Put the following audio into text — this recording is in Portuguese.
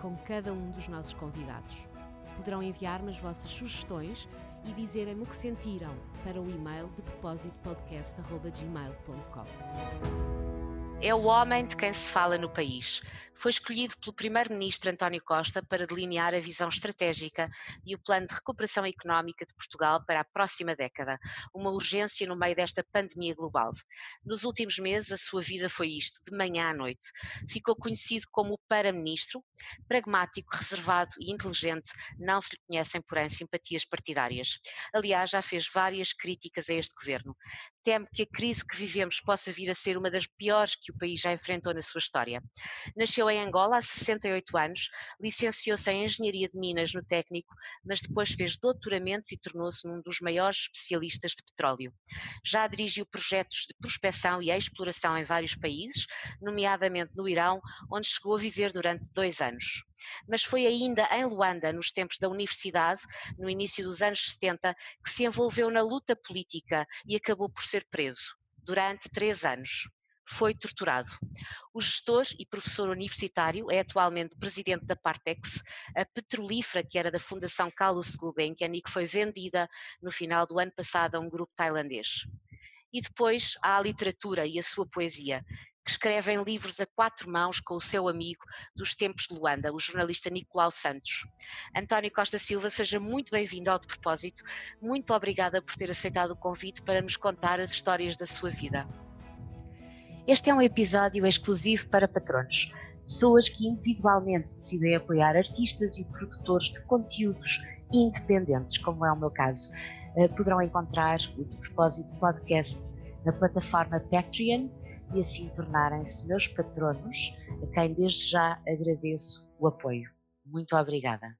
com cada um dos nossos convidados. Poderão enviar-me as vossas sugestões e dizerem-me o que sentiram para o e-mail de propósito podcast.gmail.com. É o homem de quem se fala no país. Foi escolhido pelo primeiro-ministro António Costa para delinear a visão estratégica e o plano de recuperação económica de Portugal para a próxima década, uma urgência no meio desta pandemia global. Nos últimos meses, a sua vida foi isto, de manhã à noite. Ficou conhecido como o para-ministro, pragmático, reservado e inteligente, não se lhe conhecem, porém, simpatias partidárias. Aliás, já fez várias críticas a este governo. Teme que a crise que vivemos possa vir a ser uma das piores que o país já enfrentou na sua história. Nasceu em Angola há 68 anos, licenciou-se em Engenharia de Minas no técnico, mas depois fez doutoramentos e tornou-se um dos maiores especialistas de petróleo. Já dirigiu projetos de prospecção e exploração em vários países, nomeadamente no Irão, onde chegou a viver durante dois anos. Mas foi ainda em Luanda, nos tempos da universidade, no início dos anos 70, que se envolveu na luta política e acabou por ser preso durante três anos foi torturado. O gestor e professor universitário é atualmente presidente da Partex, a petrolífera que era da Fundação Carlos Gulbenkian e que foi vendida no final do ano passado a um grupo tailandês. E depois há a literatura e a sua poesia, que escrevem livros a quatro mãos com o seu amigo dos tempos de Luanda, o jornalista Nicolau Santos. António Costa Silva, seja muito bem-vindo ao De Propósito. Muito obrigada por ter aceitado o convite para nos contar as histórias da sua vida. Este é um episódio exclusivo para patronos, pessoas que individualmente decidem apoiar artistas e produtores de conteúdos independentes, como é o meu caso. Eh, poderão encontrar o De Propósito Podcast na plataforma Patreon e assim tornarem-se meus patronos, a quem desde já agradeço o apoio. Muito obrigada.